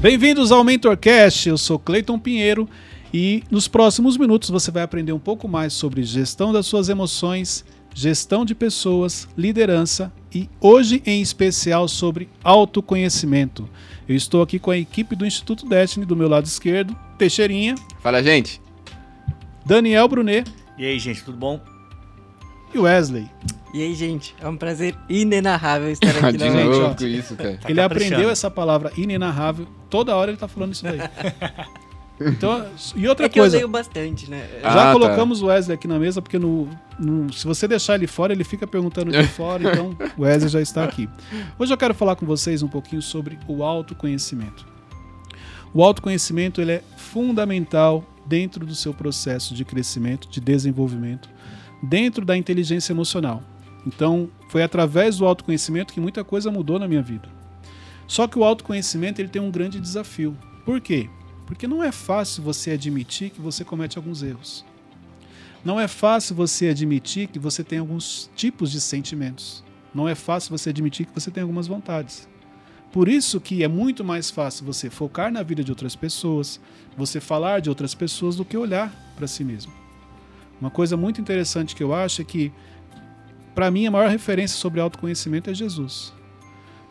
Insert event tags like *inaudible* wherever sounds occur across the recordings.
Bem-vindos ao MentorCast, eu sou Cleiton Pinheiro e nos próximos minutos você vai aprender um pouco mais sobre gestão das suas emoções, gestão de pessoas, liderança e hoje em especial sobre autoconhecimento. Eu estou aqui com a equipe do Instituto Destiny, do meu lado esquerdo, Teixeirinha, Fala, gente. Daniel Brunet E aí, gente, tudo bom? e Wesley. E aí, gente, é um prazer inenarrável estar aqui *laughs* De Gente, novamente. novo com isso, cara. ele caprichando. aprendeu essa palavra inenarrável, toda hora ele tá falando isso daí. *laughs* Então, e outra É que eu coisa, leio bastante, né? Ah, Já tá. colocamos o Wesley aqui na mesa, porque no, no- se você deixar ele fora, ele fica perguntando de *laughs* fora, então o Wesley já está aqui. Hoje eu quero falar com vocês um pouquinho sobre o autoconhecimento. O autoconhecimento ele é fundamental dentro do seu processo de crescimento, de desenvolvimento, dentro da inteligência emocional. Então, foi através do autoconhecimento que muita coisa mudou na minha vida. Só que o autoconhecimento ele tem um grande desafio. Por quê? Porque não é fácil você admitir que você comete alguns erros. Não é fácil você admitir que você tem alguns tipos de sentimentos. Não é fácil você admitir que você tem algumas vontades. Por isso que é muito mais fácil você focar na vida de outras pessoas, você falar de outras pessoas do que olhar para si mesmo. Uma coisa muito interessante que eu acho é que para mim a maior referência sobre autoconhecimento é Jesus.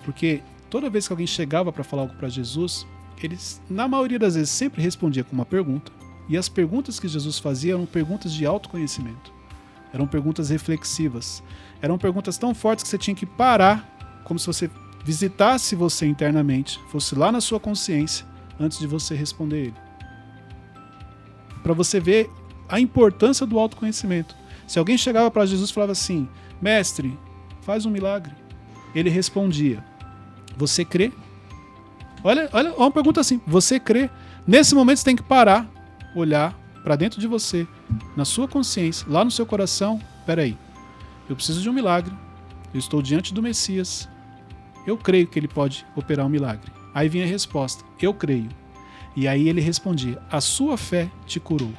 Porque toda vez que alguém chegava para falar algo para Jesus, eles, na maioria das vezes, sempre respondia com uma pergunta. E as perguntas que Jesus fazia eram perguntas de autoconhecimento. Eram perguntas reflexivas. Eram perguntas tão fortes que você tinha que parar, como se você visitasse você internamente, fosse lá na sua consciência, antes de você responder ele. Para você ver a importância do autoconhecimento. Se alguém chegava para Jesus e falava assim: Mestre, faz um milagre. Ele respondia: Você crê? Olha, olha, uma pergunta assim: Você crê? Nesse momento você tem que parar, olhar para dentro de você, na sua consciência, lá no seu coração. Peraí, eu preciso de um milagre. Eu estou diante do Messias. Eu creio que ele pode operar um milagre. Aí vinha a resposta: Eu creio. E aí ele respondia: A sua fé te curou.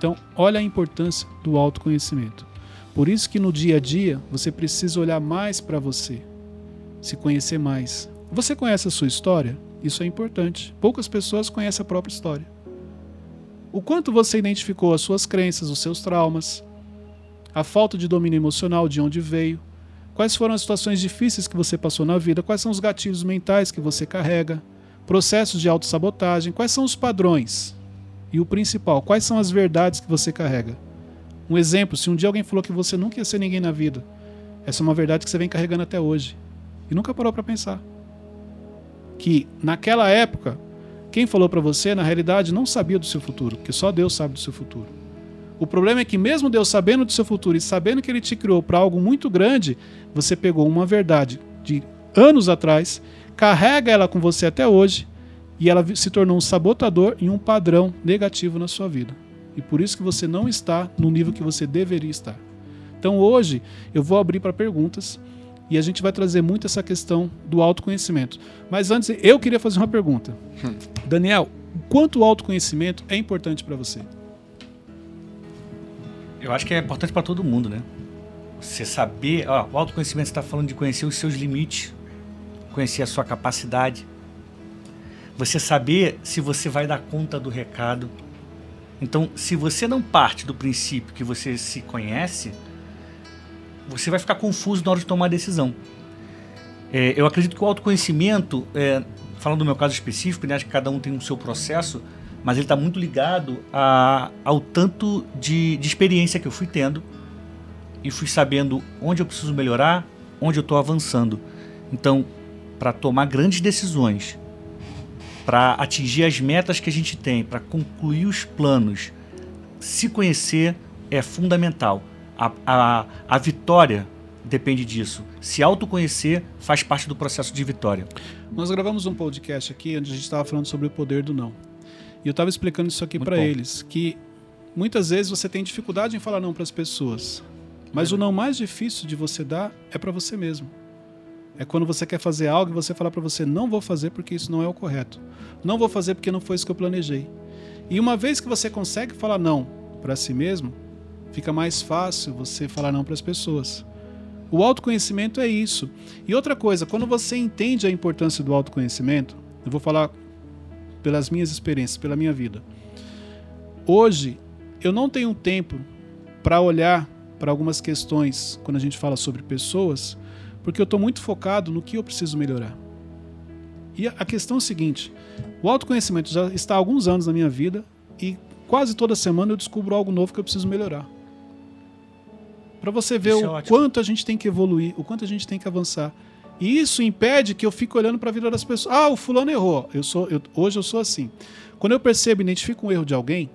Então, olha a importância do autoconhecimento. Por isso que no dia a dia você precisa olhar mais para você, se conhecer mais. Você conhece a sua história? Isso é importante. Poucas pessoas conhecem a própria história. O quanto você identificou as suas crenças, os seus traumas, a falta de domínio emocional, de onde veio, quais foram as situações difíceis que você passou na vida, quais são os gatilhos mentais que você carrega, processos de autossabotagem, quais são os padrões e o principal, quais são as verdades que você carrega. Um exemplo, se um dia alguém falou que você nunca ia ser ninguém na vida, essa é uma verdade que você vem carregando até hoje e nunca parou para pensar. Que naquela época, quem falou para você, na realidade, não sabia do seu futuro, porque só Deus sabe do seu futuro. O problema é que, mesmo Deus sabendo do seu futuro e sabendo que Ele te criou para algo muito grande, você pegou uma verdade de anos atrás, carrega ela com você até hoje e ela se tornou um sabotador e um padrão negativo na sua vida. E por isso que você não está no nível que você deveria estar. Então hoje eu vou abrir para perguntas e a gente vai trazer muito essa questão do autoconhecimento. Mas antes, eu queria fazer uma pergunta. Daniel, o quanto o autoconhecimento é importante para você? Eu acho que é importante para todo mundo, né? Você saber, ó, o autoconhecimento está falando de conhecer os seus limites, conhecer a sua capacidade. Você saber se você vai dar conta do recado. Então, se você não parte do princípio que você se conhece, você vai ficar confuso na hora de tomar a decisão. É, eu acredito que o autoconhecimento, é, falando do meu caso específico, né, acho que cada um tem o seu processo, mas ele está muito ligado a, ao tanto de, de experiência que eu fui tendo e fui sabendo onde eu preciso melhorar, onde eu estou avançando. Então, para tomar grandes decisões, para atingir as metas que a gente tem, para concluir os planos, se conhecer é fundamental. A, a, a vitória depende disso. Se autoconhecer faz parte do processo de vitória. Nós gravamos um podcast aqui onde a gente estava falando sobre o poder do não. E eu estava explicando isso aqui para eles, que muitas vezes você tem dificuldade em falar não para as pessoas. Mas o não mais difícil de você dar é para você mesmo. É quando você quer fazer algo e você falar para você não vou fazer porque isso não é o correto. Não vou fazer porque não foi isso que eu planejei. E uma vez que você consegue falar não para si mesmo, fica mais fácil você falar não para as pessoas. O autoconhecimento é isso. E outra coisa, quando você entende a importância do autoconhecimento, Eu vou falar pelas minhas experiências, pela minha vida. Hoje, eu não tenho tempo para olhar para algumas questões quando a gente fala sobre pessoas, porque eu estou muito focado no que eu preciso melhorar. E a questão é a seguinte: o autoconhecimento já está há alguns anos na minha vida e quase toda semana eu descubro algo novo que eu preciso melhorar. Para você ver Isso é o ótimo. quanto a gente tem que evoluir, o quanto a gente tem que avançar. E isso impede que eu fique olhando para a vida das pessoas. Ah, o fulano errou. Eu sou, eu- hoje eu sou assim. Quando eu percebo, e identifico um erro de alguém.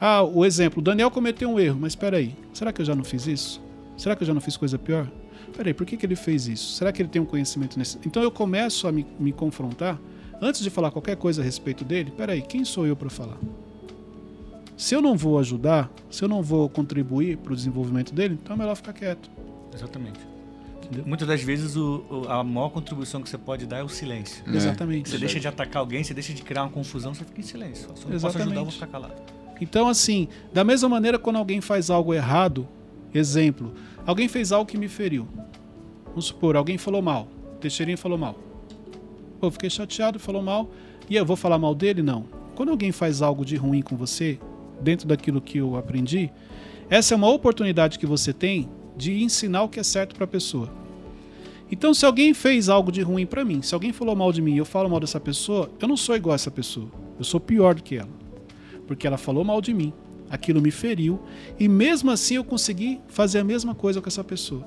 Ah, o exemplo, o Daniel cometeu um erro, mas espera aí, será que eu já não fiz isso? Será que eu já não fiz coisa pior? Peraí, por que, que ele fez isso? Será que ele tem um conhecimento nesse? Então eu começo a me, me confrontar antes de falar qualquer coisa a respeito dele. Peraí, quem sou eu para falar? Se eu não vou ajudar, se eu não vou contribuir para o desenvolvimento dele, então é melhor ficar quieto. Exatamente. Entendeu? Muitas das vezes o- o- a maior contribuição que você pode dar é o silêncio. É. Exatamente. Você deixa de atacar alguém, você deixa de criar uma confusão, você fica em silêncio. Se eu não posso ajudar, eu vou ficar calado. Então, assim, da mesma maneira, quando alguém faz algo errado, exemplo, alguém fez algo que me feriu. Vamos supor, alguém falou mal. Teixeirinha falou mal. Pô, fiquei chateado, falou mal. E eu vou falar mal dele? Não. Quando alguém faz algo de ruim com você, dentro daquilo que eu aprendi, essa é uma oportunidade que você tem de ensinar o que é certo para a pessoa. Então, se alguém fez algo de ruim para mim, se alguém falou mal de mim e eu falo mal dessa pessoa, eu não sou igual a essa pessoa. Eu sou pior do que ela porque ela falou mal de mim, aquilo me feriu, e mesmo assim eu consegui fazer a mesma coisa com essa pessoa.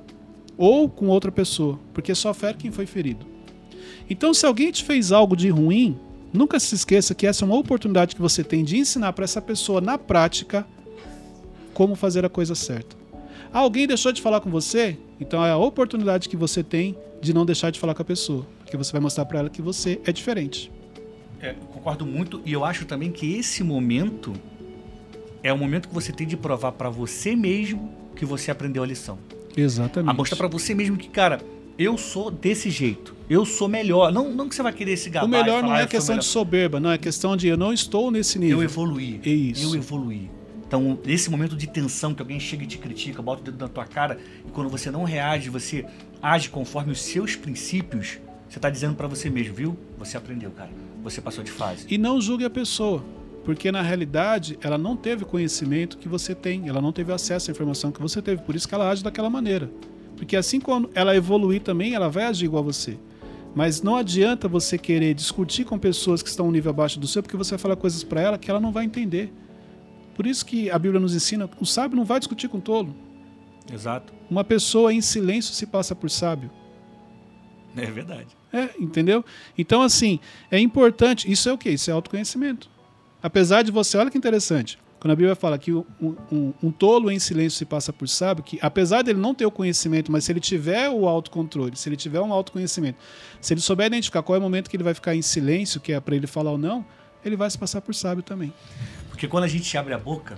Ou com outra pessoa, porque só fere quem foi ferido. Então, se alguém te fez algo de ruim, nunca se esqueça que essa é uma oportunidade que você tem de ensinar para essa pessoa na prática como fazer a coisa certa. Ah, alguém deixou de falar com você? Então é a oportunidade que você tem de não deixar de falar com a pessoa, porque você vai mostrar para ela que você é diferente. É, concordo muito e eu acho também que esse momento é o momento que você tem de provar pra você mesmo que você aprendeu a lição. Exatamente. A mostrar pra você mesmo que, cara, eu sou desse jeito. Eu sou melhor. Não, não que você vai querer se gabar O melhor não falar, é "Eu sou questão de melhor". soberba, não é questão de eu não estou nesse nível. Eu evoluí. É isso. Eu evoluí. Então, nesse momento de tensão que alguém chega e te critica, bota o dedo na tua cara, e quando você não reage, você age conforme os seus princípios, você tá dizendo pra você mesmo, viu? Você aprendeu, cara. Você passou de fase. E não julgue a pessoa, porque na realidade ela não teve o conhecimento que você tem, ela não teve acesso à informação que você teve, por isso que ela age daquela maneira. Porque assim quando ela evoluir também, ela vai agir igual a você. Mas não adianta você querer discutir com pessoas que estão um nível abaixo do seu, porque você vai falar coisas para ela que ela não vai entender. Por isso que a Bíblia nos ensina, o sábio não vai discutir com o tolo. Exato. Uma pessoa em silêncio se passa por sábio. É verdade. É, entendeu? Então, assim, é importante. Isso é o quê? Isso é autoconhecimento. Apesar de você, olha que interessante. Quando a Bíblia fala que um, um- um tolo em silêncio se passa por sábio, que apesar dele não ter o conhecimento, mas se ele tiver o autocontrole, se ele tiver um autoconhecimento, se ele souber identificar qual é o momento que ele vai ficar em silêncio, que é para ele falar ou não, ele vai se passar por sábio também. Porque quando a gente abre a boca,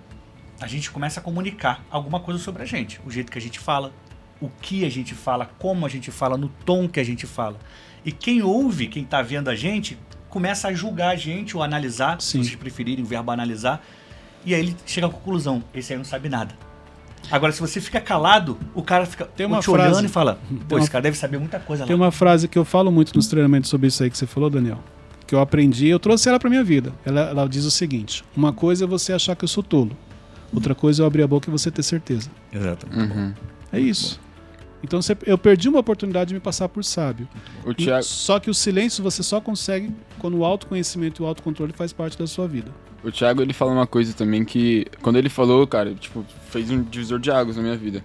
a gente começa a comunicar alguma coisa sobre a gente. O jeito que a gente fala, o que a gente fala, como a gente fala, no tom que a gente fala. E quem ouve, quem tá vendo a gente, começa a julgar a gente ou analisar, Sim. se vocês preferirem o verbo analisar. E aí ele chega à conclusão, esse aí não sabe nada. Agora, se você fica calado, o cara fica Tem uma te olhando frase- e fala, *laughs* pô, uma- esse cara deve saber muita coisa Tem lá. uma frase que eu falo muito nos treinamentos sobre isso aí que você falou, Daniel. Que eu aprendi, eu trouxe ela pra minha vida. Ela, ela diz o seguinte: uma coisa é você achar que eu sou tolo, outra coisa é eu abrir a boca e você ter certeza. Exato. Uhum. É isso. Então você- eu perdi uma oportunidade de me passar por sábio. O E- Thiago, Só que o silêncio você só consegue quando o autoconhecimento e o autocontrole faz parte da sua vida. o Thiago, ele fala uma coisa também que, quando ele falou, cara, tipo, fez um divisor de águas na minha vida.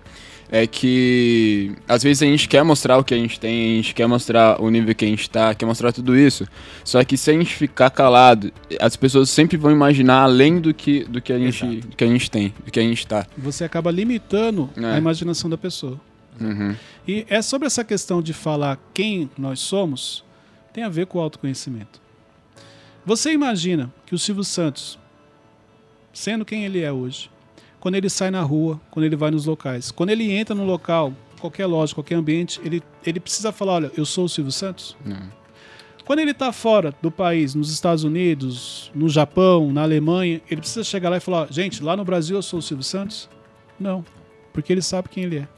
É que às vezes a gente quer mostrar o que a gente tem, a gente quer mostrar o nível que a gente tá, quer mostrar tudo isso. Só que se a gente ficar calado, as pessoas sempre vão imaginar além do que, do que, a, gente, Exato. do que a gente tem, do que a gente tá. Você acaba limitando É. a imaginação da pessoa. Uhum. E é sobre essa questão de falar quem nós somos, tem a ver com o autoconhecimento. Você imagina que o Silvio Santos, sendo quem ele é hoje, quando ele sai na rua, quando ele vai nos locais, quando ele entra no local, qualquer loja, qualquer ambiente, ele, ele precisa falar: olha, eu sou o Silvio Santos? Não. Quando ele está fora do país, nos Estados Unidos, no Japão, na Alemanha, ele precisa chegar lá e falar: gente, lá no Brasil eu sou o Silvio Santos? Não, porque ele sabe quem ele é.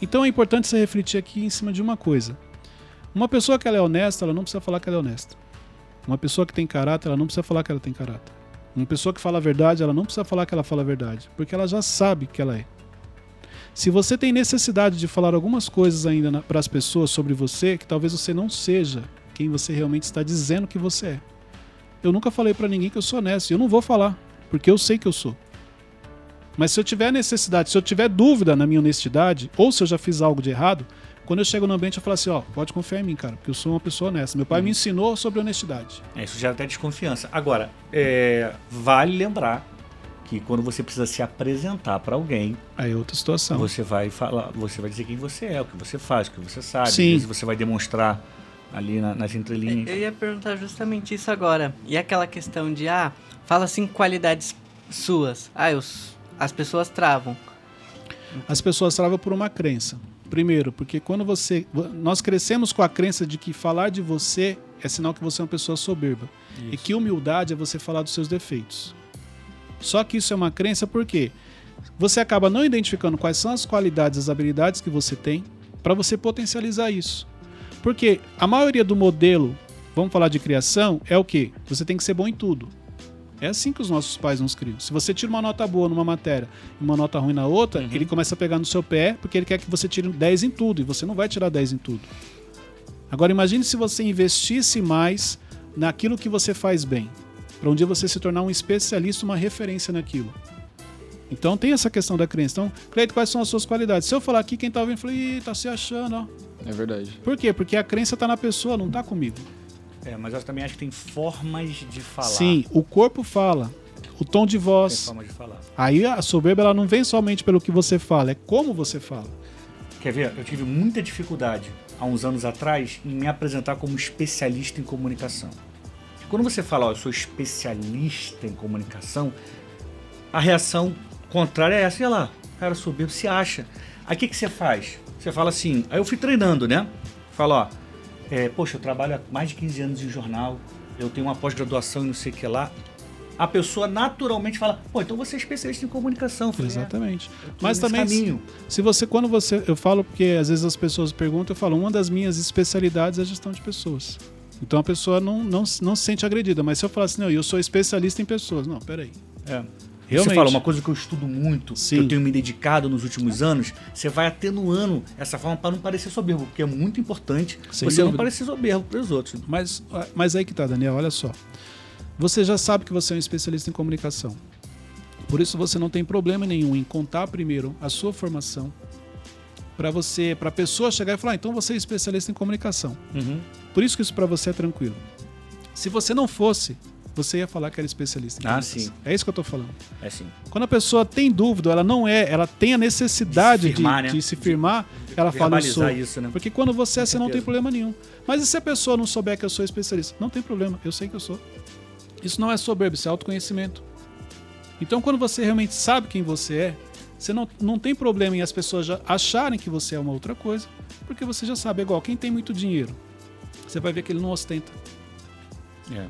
Então é importante você refletir aqui em cima de uma coisa. Uma pessoa que ela é honesta, ela não precisa falar que ela é honesta. Uma pessoa que tem caráter, ela não precisa falar que ela tem caráter. Uma pessoa que fala a verdade, ela não precisa falar que ela fala a verdade, porque ela já sabe que ela é. Se você tem necessidade de falar algumas coisas ainda para as pessoas sobre você, que talvez você não seja quem você realmente está dizendo que você é. Eu nunca falei para ninguém que eu sou honesto, eu não vou falar, porque eu sei que eu sou. Mas se eu tiver necessidade, se eu tiver dúvida na minha honestidade, ou se eu já fiz algo de errado, quando eu chego no ambiente eu falo assim, ó, pode confiar em mim, cara, porque eu sou uma pessoa honesta. Meu pai me ensinou sobre honestidade. É, isso gera até desconfiança. Agora, é, vale lembrar que quando você precisa se apresentar para alguém, aí é outra situação. Você vai falar, você vai dizer quem você é, o que você faz, o que você sabe, Sim. Às vezes você vai demonstrar ali na, nas entrelinhas. Eu ia perguntar justamente isso agora. E aquela questão de ah, fala assim qualidades suas. Ah, eu, as pessoas travam. As pessoas travam por uma crença. Primeiro, porque quando você. Nós crescemos com a crença de que falar de você é sinal que você é uma pessoa soberba. Isso. E que humildade é você falar dos seus defeitos. Só que isso é uma crença porque você acaba não identificando quais são as qualidades, as habilidades que você tem para você potencializar isso. Porque a maioria do modelo, vamos falar de criação, é o que? Você tem que ser bom em tudo. É assim que os nossos pais nos criam. Se você tira uma nota boa numa matéria e uma nota ruim na outra, uhum. ele começa a pegar no seu pé porque ele quer que você tire 10 em tudo e você não vai tirar 10 em tudo. Agora imagine se você investisse mais naquilo que você faz bem, para um dia você se tornar um especialista, uma referência naquilo. Então tem essa questão da crença. Então, Cleito, quais são as suas qualidades? Se eu falar aqui, quem tá ouvindo, fala, ih, tá se achando, ó. É verdade. Por quê? Porque a crença tá na pessoa, não tá comigo. É, mas eu também acho que tem formas de falar. Sim, o corpo fala. O tom de voz. Tem forma de falar. Aí a soberba ela não vem somente pelo que você fala, é como você fala. Quer ver? Eu tive muita dificuldade há uns anos atrás em me apresentar como especialista em comunicação. Quando você fala, ó, eu sou especialista em comunicação, a reação contrária é essa, olha lá, cara soberbo, se acha. Aí o que, que você faz? Você fala assim, aí eu fui treinando, né? Fala, ó, é, poxa, eu trabalho há mais de 15 anos em jornal, eu tenho uma pós-graduação e não sei o que lá. A pessoa naturalmente fala, pô, então você é especialista em comunicação. Falei, Exatamente. É, Mas também, caminho. se você, quando você, eu falo porque às vezes as pessoas perguntam, eu falo, uma das minhas especialidades é a gestão de pessoas. Então a pessoa não, não, não se sente agredida. Mas se eu falar assim, não, eu sou especialista em pessoas. Não, peraí. É. Realmente. Você fala, uma coisa que eu estudo muito, Sim. que eu tenho me dedicado nos últimos anos, você vai atenuando essa forma para não parecer soberbo, porque é muito importante Sem você dúvida. não parecer soberbo para os outros. Mas, mas aí que tá, Daniel, olha só. Você já sabe que você é um especialista em comunicação. Por isso você não tem problema nenhum em contar primeiro a sua formação, para você, para a pessoa chegar e falar, ah, então você é especialista em comunicação. Uhum. Por isso que isso para você é tranquilo. Se você não fosse, você ia falar que era especialista. Ah, sim. É isso que eu estou falando. É sim. Quando a pessoa tem dúvida, ela não é, ela tem a necessidade de, se firmar, de, né? de se firmar de, ela fala eu sou. Isso, né? Porque quando você é, você não tem problema nenhum. Mas e se a pessoa não souber que eu sou especialista? Não tem problema, eu sei que eu sou. Isso não é soberbo, isso é autoconhecimento. Então, quando você realmente sabe quem você é, você não, não tem problema em as pessoas já acharem que você é uma outra coisa, porque você já sabe. É igual quem tem muito dinheiro, você vai ver que ele não ostenta. É.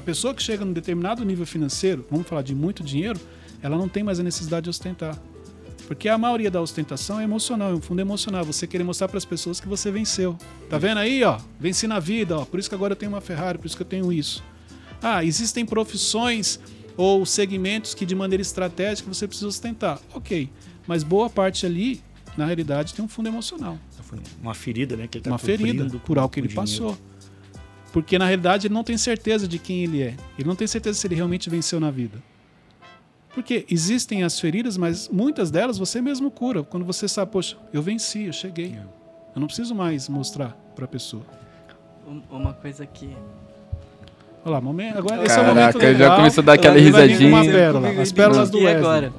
A pessoa que chega num determinado nível financeiro, vamos falar de muito dinheiro, ela não tem mais a necessidade de ostentar. Porque a maioria da ostentação é emocional, é um fundo emocional. Você querer mostrar para as pessoas que você venceu. Tá vendo aí, ó? Venci na vida, ó. Por isso que agora eu tenho uma Ferrari, por isso que eu tenho isso. Ah, existem profissões ou segmentos que de maneira estratégica você precisa ostentar. Ok, mas boa parte ali, na realidade, tem um fundo emocional. Uma ferida, né? Que ele tá uma ferida por algo que ele dinheiro. passou. Porque na realidade ele não tem certeza de quem ele é. Ele não tem certeza se ele realmente venceu na vida. Porque existem as feridas, mas muitas delas você mesmo cura. Quando você sabe, poxa, eu venci, eu cheguei. É. Eu não preciso mais mostrar para a pessoa. Uma coisa que Olha lá, momento, agora esse é o momento legal. já começou a dar aquela risadinha. Uma pérola, as pérolas do E agora?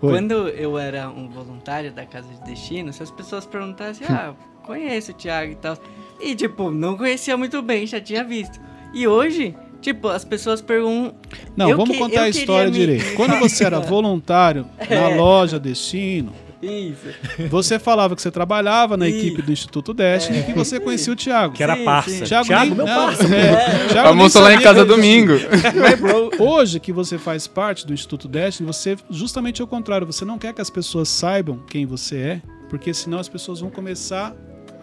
Oi. Quando eu era um voluntário da Casa de Destino, se as pessoas perguntassem, ah, conheço o Thiago e tal. E, tipo, não conhecia muito bem, já tinha visto. E hoje, tipo, as pessoas perguntam. Não, vamos que, contar a história direito. *laughs* Quando você era voluntário é. na loja Destino, isso. Você falava que você trabalhava na Isso. equipe do Instituto Destiny é. e que você conhecia o Thiago. Que era parça. Thiago, Thiago nem, meu parça. É. Almoçou lá em casa domingo. Hoje que você faz parte do Instituto Destiny, você justamente é o contrário. Você não quer que as pessoas saibam quem você é, porque senão as pessoas vão começar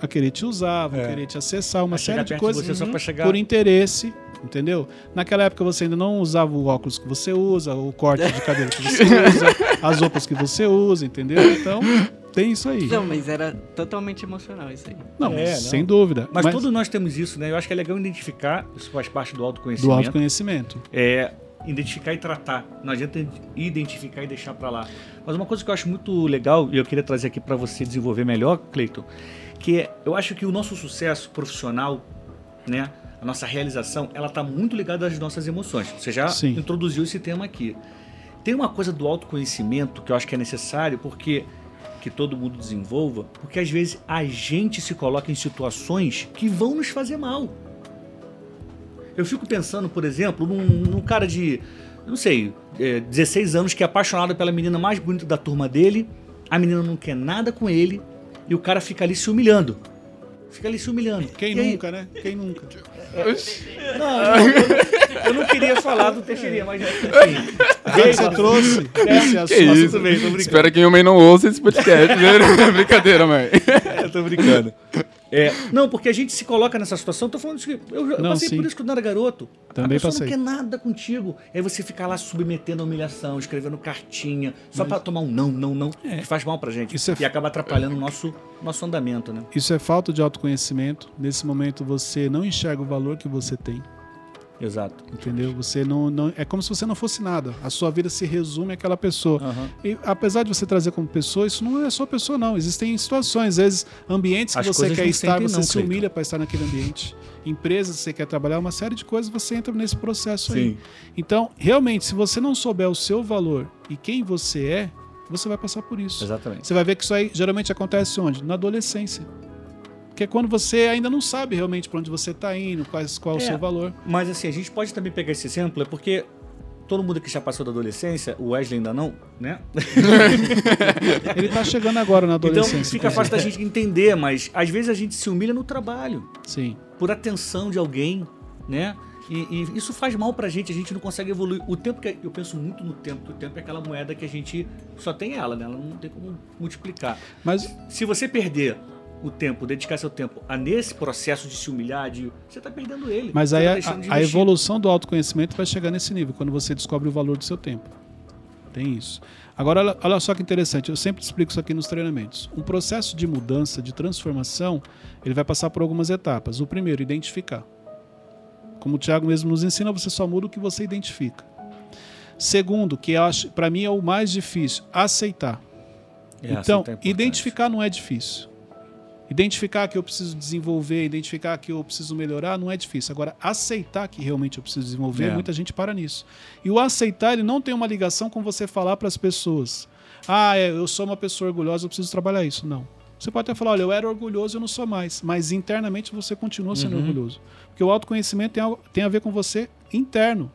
a querer te usar, vão É. querer te acessar, uma série de coisas pra chegar. por interesse, entendeu? Naquela época você ainda não usava o óculos que você usa, o corte de cabelo que você *laughs* usa, as roupas que você usa, entendeu? Então, tem isso aí. Não, mas era totalmente emocional isso aí. Não, É, mas não. sem dúvida. Mas, todos nós temos isso, né? Eu acho que é legal identificar, isso faz parte do do autoconhecimento. autoconhecimento. é identificar e tratar. Não adianta identificar e deixar pra lá. Mas uma coisa que eu acho muito legal e eu queria trazer aqui pra você desenvolver melhor, Cleiton, que é, eu acho que o nosso sucesso profissional, né, a nossa realização, ela tá muito ligada às nossas emoções. Você já Sim. introduziu esse tema aqui. Tem uma coisa do autoconhecimento que eu acho que é necessário porque que todo mundo desenvolva, porque às vezes a gente se coloca em situações que vão nos fazer mal. Eu fico pensando, por exemplo, num, num cara de, não sei, é, 16 anos que é apaixonado pela menina mais bonita da turma dele, a menina não quer nada com ele e o cara fica ali se humilhando. Fica ali se humilhando. Quem E aí- nunca, né? Quem nunca? Não, não, eu, eu não queria falar do Teixeirinha, mas enfim. Já que você trouxe esse Que assunto. bem, tô brincando. Espero que minha mãe não ouça esse podcast. né? *laughs* Brincadeira, mãe. É, tô brincando. É, não, porque a gente se coloca nessa situação. Tô falando isso que eu, eu Não, passei sim. por isso quando era garoto. Também a pessoa passei. não quer nada contigo. Aí você fica lá submetendo a humilhação, escrevendo cartinha, só pra tomar um não, não, não, que faz mal pra gente. Isso é E acaba atrapalhando o nosso, nosso andamento, né? Isso é falta de autoconhecimento. Nesse momento você não enxerga o valor que você tem, Exato. entendeu? Você não, não é como se você não fosse nada. A sua vida se resume àquela pessoa. Aham. E apesar de você trazer como pessoa, isso não é só pessoa não. Existem situações, às vezes ambientes que As você coisas quer estar, você não, se humilha para estar naquele ambiente. Empresas que você quer trabalhar, uma série de coisas você entra nesse processo aí. Sim. Então, realmente, se você não souber o seu valor e quem você é, você vai passar por isso. Exatamente. Você vai ver que isso aí geralmente acontece onde? Na adolescência. Que é quando você ainda não sabe realmente para onde você está indo, quais, qual é o seu valor. Mas assim, a gente pode também pegar esse exemplo, é porque todo mundo que já passou da adolescência, o Wesley ainda não, né? *laughs* Ele está chegando agora na Então adolescência. fica fácil da gente entender, mas às vezes a gente se humilha no trabalho. Sim. por atenção de alguém, né? E, e isso faz mal pra gente, a gente não consegue evoluir. O tempo que eu penso muito no tempo, que o tempo é aquela moeda que a gente só tem ela, né? Ela não tem como multiplicar. Mas Se você perder o tempo, dedicar seu tempo a nesse processo de se humilhar, de você tá perdendo ele. Mas Você aí tá a, a evolução do autoconhecimento vai chegar nesse nível, quando você descobre o valor do seu tempo. Tem isso. Agora, olha, só que interessante, eu sempre explico isso aqui nos treinamentos. Um processo de mudança, de transformação, ele vai passar por algumas etapas. O primeiro, identificar. Como o Tiago mesmo nos ensina, você só muda o que você identifica. Segundo, que para mim é o mais difícil, aceitar. É, então, aceitar é importante. identificar não é difícil. Identificar que eu preciso desenvolver, identificar que eu preciso melhorar, não é difícil. Agora, aceitar que realmente eu preciso desenvolver, É. muita gente para nisso. E o aceitar, ele não tem uma ligação com você falar para as pessoas: ah, é, eu sou uma pessoa orgulhosa, eu preciso trabalhar isso. Não. Você pode até falar: olha, eu era orgulhoso, eu não sou mais. Mas internamente você continua sendo Uhum. orgulhoso. Porque o autoconhecimento tem, tem a ver com você interno.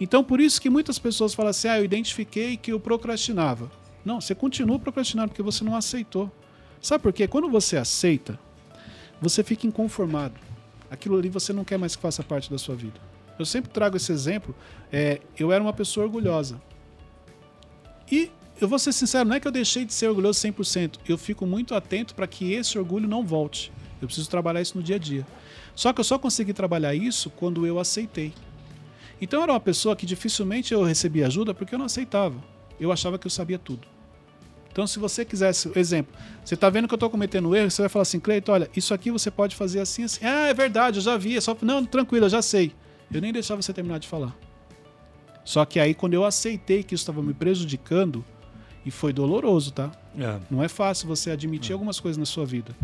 Então, por isso que muitas pessoas falam assim: ah, eu identifiquei que eu procrastinava. Não, você continua procrastinando porque você não aceitou. Sabe por quê? Quando você aceita, você fica inconformado. Aquilo ali você não quer mais que faça parte da sua vida. Eu sempre trago esse exemplo. é, eu era uma pessoa orgulhosa. E eu vou ser sincero, não é que eu deixei de ser orgulhoso 100%. Eu fico muito atento para que esse orgulho não volte. Eu preciso trabalhar isso no dia a dia. Só que eu só consegui trabalhar isso quando eu aceitei. Então eu era uma pessoa que dificilmente eu recebia ajuda porque eu não aceitava. Eu achava que eu sabia tudo. Então, se você quisesse, exemplo, você está vendo que eu estou cometendo erro, você vai falar assim, Cleiton, olha, isso aqui você pode fazer assim, assim. Ah, é verdade, eu já vi. É só, não, tranquilo, eu já sei. Eu nem deixava você terminar de falar. Só que aí, quando eu aceitei que isso estava me prejudicando, e foi doloroso, tá? É. Não é fácil você admitir algumas coisas na sua vida.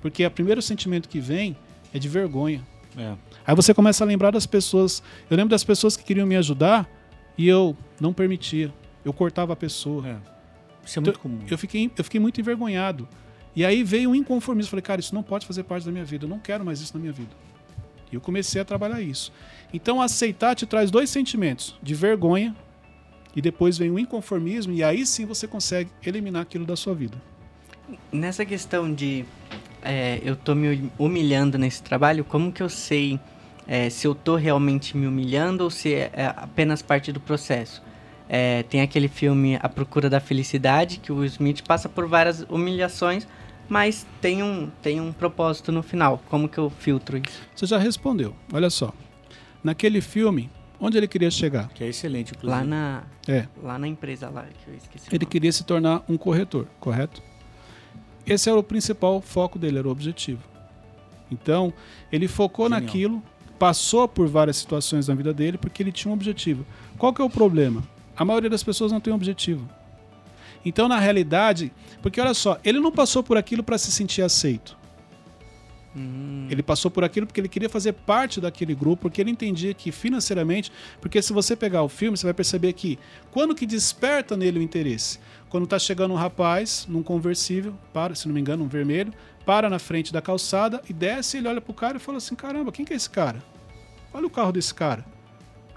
Porque o primeiro sentimento que vem é de vergonha. É. Aí você começa a lembrar das pessoas. Eu lembro das pessoas que queriam me ajudar e eu não permitia. Eu cortava a pessoa. É. Isso é muito comum. Eu fiquei, eu fiquei muito envergonhado. E aí veio um inconformismo. Falei, cara, isso não pode fazer parte da minha vida. Eu não quero mais isso na minha vida. E eu comecei a trabalhar isso. Então, aceitar te traz dois sentimentos: de vergonha e depois vem o inconformismo. E aí sim você consegue eliminar aquilo da sua vida. Nessa questão de é, eu tô me humilhando nesse trabalho, como que eu sei é, se eu tô realmente me humilhando ou se é apenas parte do processo? É, tem aquele filme A Procura da Felicidade, que o Smith passa por várias humilhações mas tem um, tem um propósito no final. Como que eu filtro isso? Você já respondeu. Olha só. Naquele filme, onde ele queria chegar? Que é excelente, inclusive. Lá na, É, lá na empresa lá, que eu esqueci. ele queria se tornar um corretor, correto? Esse era o principal foco dele, era o objetivo. Então, ele focou Genial. naquilo, passou por várias situações na vida dele porque ele tinha um objetivo. Qual que é o problema? A maioria das pessoas não tem um objetivo. Então, na realidade, porque olha só, ele não passou por aquilo para se sentir aceito. Hum, Ele passou por aquilo porque ele queria fazer parte daquele grupo, porque ele entendia que financeiramente, porque se você pegar o filme, você vai perceber que quando que desperta nele o interesse? Quando tá chegando um rapaz num conversível, para, se não me engano, um vermelho, para na frente da calçada e desce, ele olha pro cara e fala assim: "Caramba, quem que é esse cara? Olha o carro desse cara".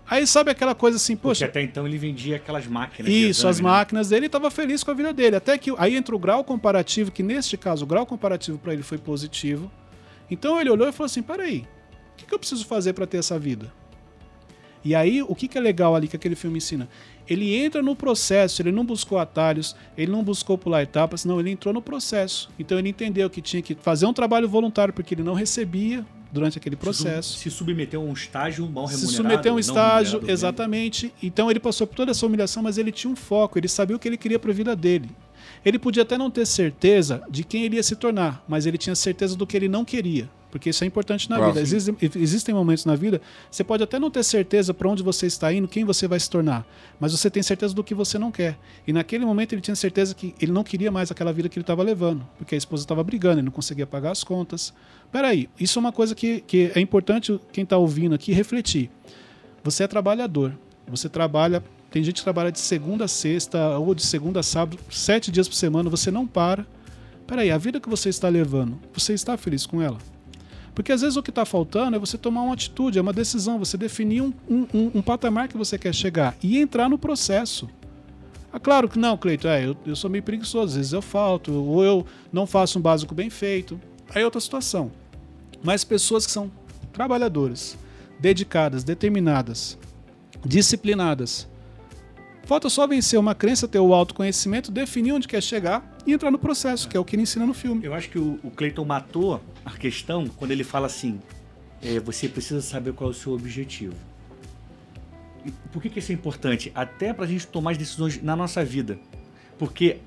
Aí sabe aquela coisa assim, Porque poxa, até então ele vendia aquelas máquinas. isso, as né? máquinas dele, estava feliz com a vida dele. Até que aí entra o grau comparativo, que neste caso o grau comparativo para ele foi positivo. Então ele olhou e falou assim: peraí, o que, que eu preciso fazer para ter essa vida? E aí, o que, que é legal ali que aquele filme ensina? Ele entra no processo, ele não buscou atalhos, ele não buscou pular etapas, não, ele entrou no processo. Então ele entendeu que tinha que fazer um trabalho voluntário, porque ele não recebia durante aquele processo Se submeteu a um estágio mal se remunerado. submeteu a um estágio, exatamente. Então ele passou por toda essa humilhação, mas ele tinha um foco, ele sabia o que ele queria para a vida dele. Ele podia até não ter certeza de quem ele ia se tornar, mas ele tinha certeza do que ele não queria. Porque isso é importante na Ah, vida. existem momentos na vida, você pode até não ter certeza para onde você está indo, quem você vai se tornar, mas você tem certeza do que você não quer. E naquele momento ele tinha certeza que ele não queria mais aquela vida que ele estava levando, porque a esposa estava brigando, ele não conseguia pagar as contas. Peraí, isso é uma coisa que, que é importante quem está ouvindo aqui refletir. Você é trabalhador, você trabalha. Tem gente que trabalha de segunda a sexta ou de segunda a sábado, sete dias por semana, você não para. Peraí, a vida que você está levando, você está feliz com ela? Porque às vezes o que está faltando é você tomar uma atitude, é uma decisão, você definir um, um, um- um patamar que você quer chegar e entrar no processo. Ah, claro que não, Cleito, é, eu, eu sou meio preguiçoso, às vezes eu falto, ou eu não faço um básico bem feito. Aí é outra situação. Mas pessoas que são trabalhadoras, dedicadas, determinadas, disciplinadas. Falta só vencer uma crença, ter o autoconhecimento, definir onde quer chegar e entrar no processo, que é o que ele ensina no filme. Eu acho que o, o Clayton matou a questão quando ele fala assim: é, você precisa saber qual é o seu objetivo. E por que, que isso é importante? Até para a gente tomar as decisões na nossa vida. Porque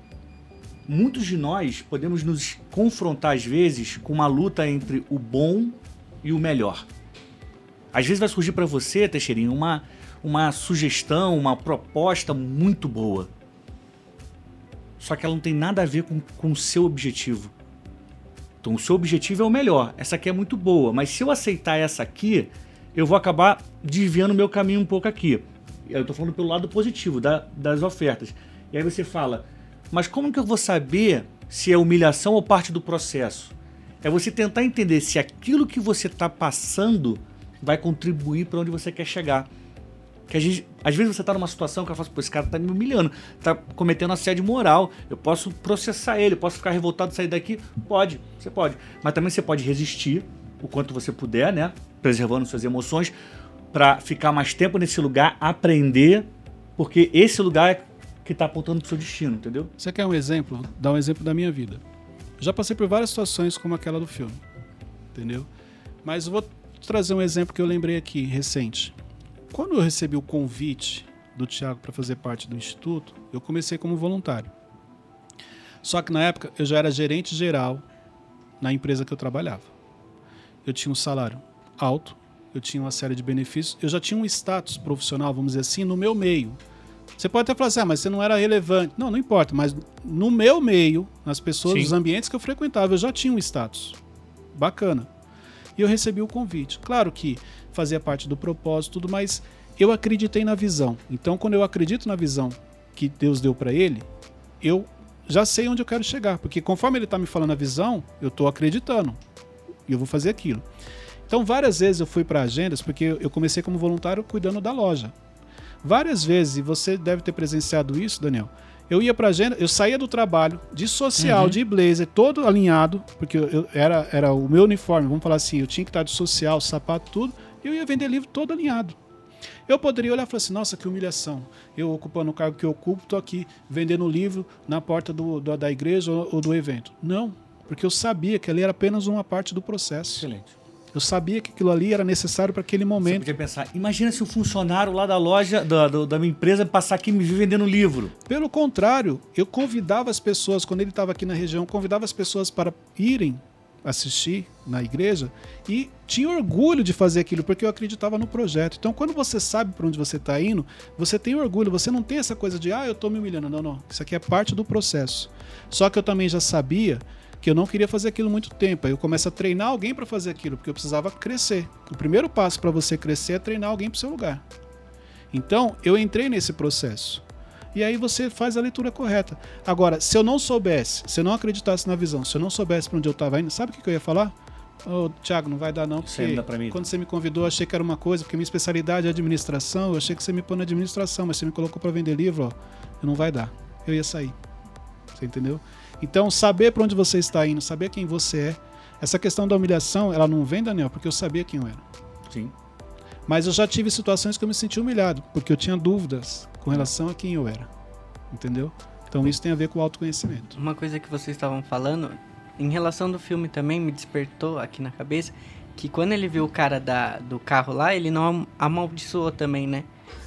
muitos de nós podemos nos confrontar, às vezes, com uma luta entre o bom e o melhor. Às vezes vai surgir para você, Teixeirinho, uma, uma sugestão, uma proposta muito boa. Só que ela não tem nada a ver com, com o seu objetivo. Então, o seu objetivo é o melhor. Essa aqui é muito boa, mas se eu aceitar essa aqui, eu vou acabar desviando o meu caminho um pouco aqui. Eu estou falando pelo lado positivo da- das ofertas. E aí você fala, mas como que eu vou saber se é humilhação ou parte do processo? É você tentar entender se aquilo que você está passando vai contribuir para onde você quer chegar. Que a gente, às vezes você tá numa situação que eu falo, pô, esse cara tá me humilhando, tá cometendo assédio moral, eu posso processar ele, posso ficar revoltado sair daqui? Pode, você pode. Mas também você pode resistir o quanto você puder, né? Preservando suas emoções, para ficar mais tempo nesse lugar, aprender, porque esse lugar é que tá apontando pro seu destino, entendeu? Você quer um exemplo? Dar um exemplo da minha vida. Já passei por várias situações como aquela do filme, entendeu? Mas eu vou trazer um exemplo que eu lembrei aqui, recente. Quando eu recebi o convite do Tiago para fazer parte do instituto, eu comecei como voluntário. Só que na época eu já era gerente geral na empresa que eu trabalhava. Eu tinha um salário alto, eu tinha uma série de benefícios, eu já tinha um status profissional, vamos dizer assim, no meu meio. Você pode até falar assim, ah, mas você não era relevante. Não, não importa, mas no meu meio, nas pessoas, Sim. nos ambientes que eu frequentava, eu já tinha um status. Bacana. E eu recebi o convite. Claro que fazia parte do propósito, tudo, mas eu acreditei na visão. Então, quando eu acredito na visão que Deus deu para ele, eu já sei onde eu quero chegar, porque conforme ele está me falando a visão, eu estou acreditando e eu vou fazer aquilo. Então, várias vezes eu fui para agendas, porque eu comecei como voluntário cuidando da loja. Várias vezes, e você deve ter presenciado isso, Daniel. Eu ia para agenda, eu saía do trabalho de social, Uhum. de blazer, todo alinhado, porque eu, eu- era, era o meu uniforme, vamos falar assim, eu tinha que estar de social, sapato, tudo, e eu ia vender livro todo alinhado. Eu poderia olhar e falar assim, nossa, que humilhação. Eu ocupando o cargo que eu ocupo, tô aqui vendendo livro na porta do, do- da igreja ou, ou do evento. Não. Porque eu sabia que ali era apenas uma parte do processo. Excelente. Eu sabia que aquilo ali era necessário para aquele Você momento. podia pensar, imagina se o funcionário lá da loja, da, da minha empresa, passar aqui e me vir vendendo livro. Pelo contrário, eu convidava as pessoas, quando ele estava aqui na região, eu convidava as pessoas para irem assistir na igreja e tinha orgulho de fazer aquilo, porque eu acreditava no projeto. Então, quando você sabe para onde você está indo, você tem orgulho, você não tem essa coisa de, ah, eu estou me humilhando. Não, não. Isso aqui é parte do processo. Só que eu também já sabia que eu não queria fazer aquilo muito tempo. Aí eu começo a treinar alguém para fazer aquilo, porque eu precisava crescer. O primeiro passo para você crescer é treinar alguém para o seu lugar. Então, eu entrei nesse processo. E aí você faz a leitura correta. Agora, se eu não soubesse, se eu não acreditasse na visão, se eu não soubesse para onde eu estava indo, sabe o que, eu ia falar? Ô, Thiago, não vai dar não, porque não mim. quando você me convidou, eu achei que era uma coisa, porque minha especialidade é administração, eu achei que você me pôs na administração, mas você me colocou para vender livro, ó, não vai dar. Eu ia sair. Você entendeu? Então, saber para onde você está indo, saber quem você é. Essa questão da humilhação, ela não vem, Daniel, porque eu sabia quem eu era. Sim. Mas eu já tive situações que eu me senti humilhado, porque eu tinha dúvidas com relação a quem eu era. Entendeu? Então isso tem a ver com o autoconhecimento. Uma coisa que vocês estavam falando, em relação do filme também me despertou aqui na cabeça, que quando ele viu o cara da, do carro lá, ele não am- amaldiçoou também, né?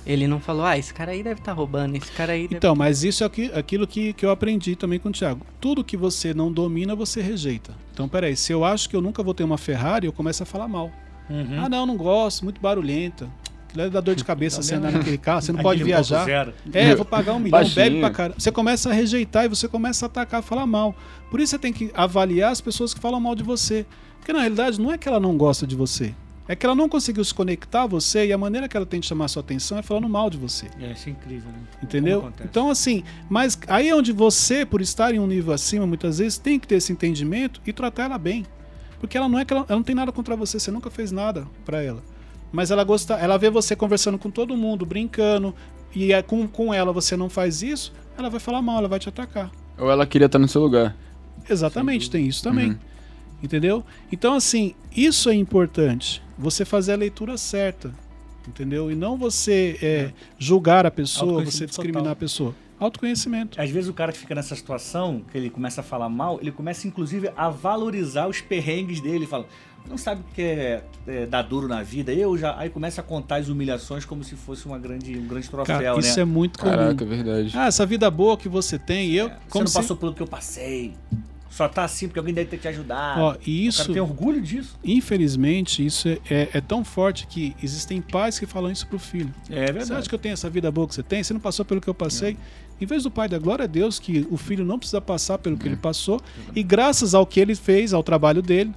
Ele não falou, ah, esse cara aí deve estar roubando, esse cara aí deve... Então, mas isso é aqui- aquilo que, que eu aprendi também com o Thiago. Tudo que você não domina, você rejeita. Então, peraí, se eu acho que eu nunca vou ter uma Ferrari, eu começo a falar mal. Uhum. Ah, não, não gosto, muito barulhenta. Aquilo dá dor de *laughs* cabeça você andar naquele carro, você não *laughs* pode viajar. É, vou pagar um milhão, bebe pra cara. Você começa a rejeitar e você começa a atacar, falar mal. Por isso você tem que avaliar as pessoas que falam mal de você. Porque na realidade não é que ela não gosta de você. É que ela não conseguiu se conectar a você e a maneira que ela tem de chamar a sua atenção é falando mal de você. É, isso é incrível, né? Entendeu? Então, assim, mas aí é onde você, por estar em um nível acima, muitas vezes, tem que ter esse entendimento e tratar ela bem. Porque ela não é que ela, ela não tem nada contra você, você nunca fez nada pra ela. Mas ela gosta, ela vê você conversando com todo mundo, brincando, e é com, com ela você não faz isso, ela vai falar mal, ela vai te atacar. Ou ela queria estar no seu lugar. Exatamente, tem isso também. Uhum. Entendeu? Então, assim, isso é importante. Você fazer a leitura certa. Entendeu? E não você é, julgar a pessoa, você discriminar total. a pessoa. Autoconhecimento. Às vezes o cara que fica nessa situação, que ele começa a falar mal, ele começa inclusive a valorizar os perrengues dele. Fala, não sabe o que é, é dar duro na vida. Eu já. Aí começa a contar as humilhações como se fosse uma grande, um grande troféu, Cara, né? isso é muito comum. Caraca, é verdade. Ah, essa vida boa que você tem, eu. É, Você como não se- passou pelo que eu passei. Só tá assim porque alguém deve ter te ajudado. Ó, e O isso, cara tem orgulho disso. infelizmente, isso é, é- é tão forte que existem pais que falam isso pro filho. É Você acha que eu tenho essa vida boa que você tem? Você não passou pelo que eu passei? Em vez do pai da glória a Deus, que o filho não precisa passar pelo que ele passou, e graças ao que ele fez, ao trabalho dele,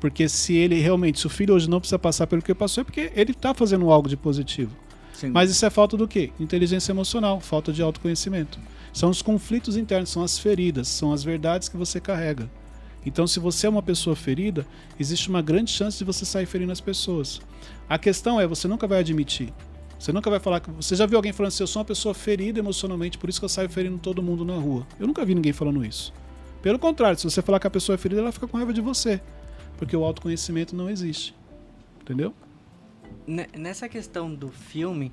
porque se ele realmente, se o filho hoje não precisa passar pelo que passou, é porque ele está fazendo algo de positivo. Sim. Mas isso é falta do quê? Inteligência emocional, falta de autoconhecimento. São os conflitos internos, são as feridas, são as verdades que você carrega. Então, se você é uma pessoa ferida, existe uma grande chance de você sair ferindo as pessoas. A questão é, você nunca vai admitir. Você nunca vai falar que. Você já viu alguém falando assim, eu sou uma pessoa ferida emocionalmente, por isso que eu saio ferindo todo mundo na rua. Eu nunca vi ninguém falando isso. Pelo contrário, se você falar que a pessoa é ferida, ela fica com raiva de você. Porque o autoconhecimento não existe. Entendeu? Ne- Nessa questão do filme,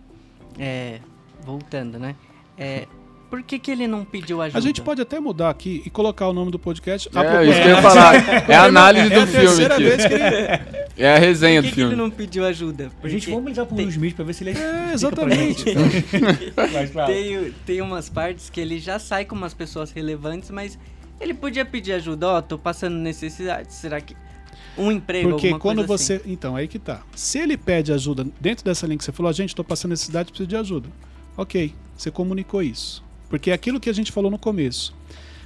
é, voltando, né? É, por que, que ele não pediu ajuda? A gente pode até mudar aqui e colocar o nome do podcast. a É, isso que eu ia falar. É a análise É a do filme terceira aqui. vez que ele... *laughs* É a resenha Por do que, que ele filme. não pediu ajuda? A gente, Porque vamos ligar pro tem- Will Smith pra ver se ele É, pra exatamente. Mas, *laughs* claro. Tem, tem umas partes que ele já sai com umas pessoas relevantes, mas ele podia pedir ajuda. Ó, tô passando necessidade. Será que. Um emprego, Porque alguma quando coisa você. assim. Então, aí que tá. Se ele pede ajuda, dentro dessa linha que você falou, gente, tô passando necessidade, preciso de ajuda. Ok, você comunicou isso. Porque é aquilo que a gente falou no começo.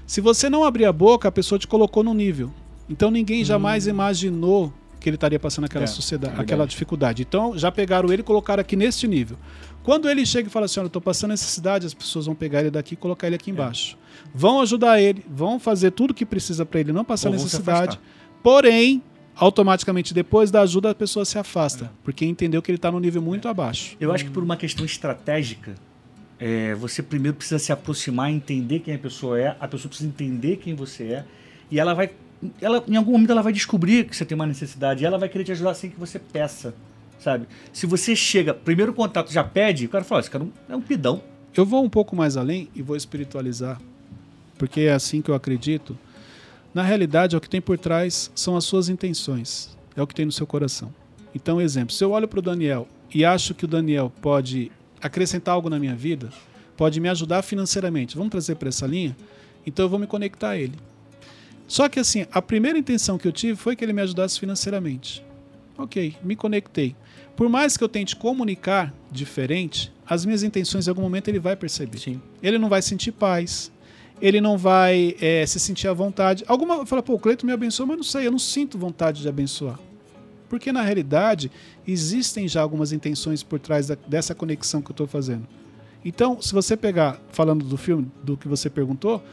Se você não abrir a boca, a pessoa te colocou no nível. Então ninguém jamais imaginou que ele estaria passando aquela É, sociedade, verdade. aquela dificuldade. Então já pegaram ele e colocaram aqui neste nível. Quando ele chega e fala assim, olha, eu tô passando necessidade, as pessoas vão pegar ele daqui e colocar ele aqui embaixo. Vão ajudar ele, vão fazer tudo que precisa para ele não passar Ou necessidade. Porém, automaticamente depois da ajuda a pessoa se afasta, porque entendeu que ele está no nível muito abaixo. Eu acho que por uma questão estratégica, é, você primeiro precisa se aproximar, entender quem a pessoa é, a pessoa precisa entender quem você é, e ela vai. Ela, em algum momento ela vai descobrir que você tem uma necessidade e ela vai querer te ajudar sem que você peça. Sabe? Se você chega, primeiro contato já pede, o cara fala, "Ó, esse cara é um pidão. Eu vou um pouco mais além e vou espiritualizar, porque é assim que eu acredito. Na realidade, é o que tem por trás são as suas intenções, é o que tem no seu coração. Então, exemplo, se eu olho para o Daniel e acho que o Daniel pode acrescentar algo na minha vida, pode me ajudar financeiramente, vamos trazer para essa linha, então eu vou me conectar a ele. Só que assim, a primeira intenção que eu tive foi que ele me ajudasse financeiramente. Ok, me conectei. Por mais que eu tente comunicar diferente, as minhas intenções em algum momento ele vai perceber. Sim. Ele não vai sentir paz, ele não vai é, se sentir à vontade. Alguma fala, pô, o Cleito me abençoa, mas não sei, eu não sinto vontade de abençoar. Porque na realidade existem já algumas intenções por trás da, dessa conexão que eu estou fazendo. Então, se você pegar, falando do filme, do que você perguntou,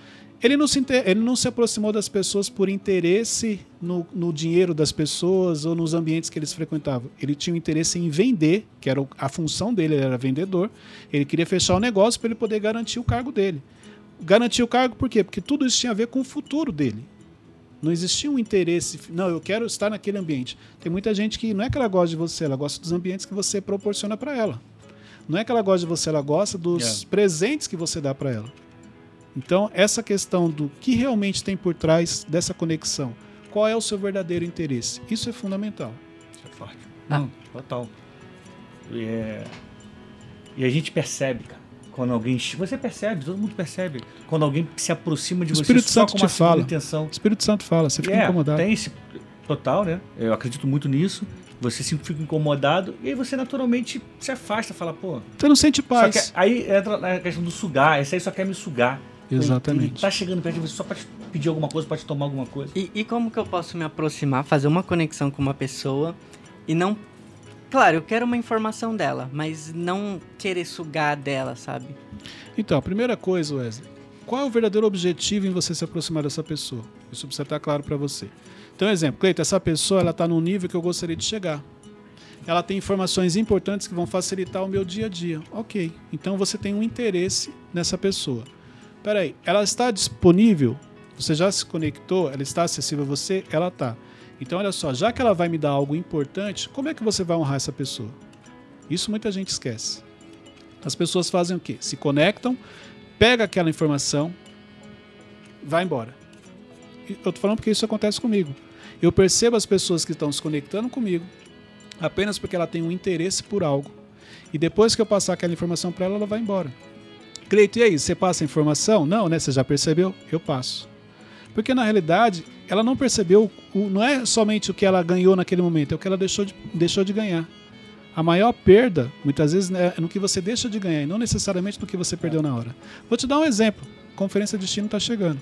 ele não se, ele não se aproximou das pessoas por interesse no, no, dinheiro das pessoas ou nos ambientes que eles frequentavam. Ele tinha um interesse em vender, que era a função dele, ele era vendedor. Ele queria fechar o negócio para ele poder garantir o cargo dele. Garantir o cargo por quê? Porque tudo isso tinha a ver com o futuro dele. Não existia um interesse, não, eu quero estar naquele ambiente. Tem muita gente que não é que ela gosta de você, ela gosta dos ambientes que você proporciona para ela. Não é que ela gosta de você, ela gosta dos yeah. presentes que você dá para ela. Então, essa questão do que realmente tem por trás dessa conexão, qual é o seu verdadeiro interesse, isso é fundamental. Isso é forte. Ah. Não, total. E, é... e a gente percebe, cara, quando alguém. Você percebe, todo mundo percebe. Quando alguém se aproxima de o você Espírito só Santo com uma te fala. intenção. O Espírito Santo fala, você fica é, incomodado. Tem esse total, né? Eu acredito muito nisso. Você se fica incomodado e aí você naturalmente se afasta, fala, pô. Você não sente paz. Que, aí entra a questão do sugar, esse aí só quer me sugar. Exatamente. Ele tá chegando perto de você só pra te pedir alguma coisa, pra te tomar alguma coisa. E, e como que eu posso me aproximar, fazer uma conexão com uma pessoa e não. Claro, eu quero uma informação dela, mas não querer sugar dela, sabe? Então, a primeira coisa, Wesley, qual é o verdadeiro objetivo em você se aproximar dessa pessoa? Isso precisa estar claro para você. Então, exemplo, Cleiton, essa pessoa ela está num nível que eu gostaria de chegar. Ela tem informações importantes que vão facilitar o meu dia a dia. Ok, então você tem um interesse nessa pessoa. Peraí, ela está disponível? Você já se conectou? Ela está acessível a você? Ela está. Então, olha só, já que ela vai me dar algo importante, como é que você vai honrar essa pessoa? Isso muita gente esquece. As pessoas fazem o quê? Se conectam, pega aquela informação, vai embora. Eu tô falando porque isso acontece comigo. Eu percebo as pessoas que estão se conectando comigo apenas porque ela tem um interesse por algo. E depois que eu passar aquela informação para ela, ela vai embora. Cleito, e aí, você passa a informação? Não, né? Você já percebeu? Eu passo. Porque na realidade, ela não percebeu, o, não é somente o que ela ganhou naquele momento, é o que ela deixou de, deixou de ganhar. A maior perda, muitas vezes, é no que você deixa de ganhar e não necessariamente no que você perdeu na hora. Vou te dar um exemplo. Conferência de Destino está chegando.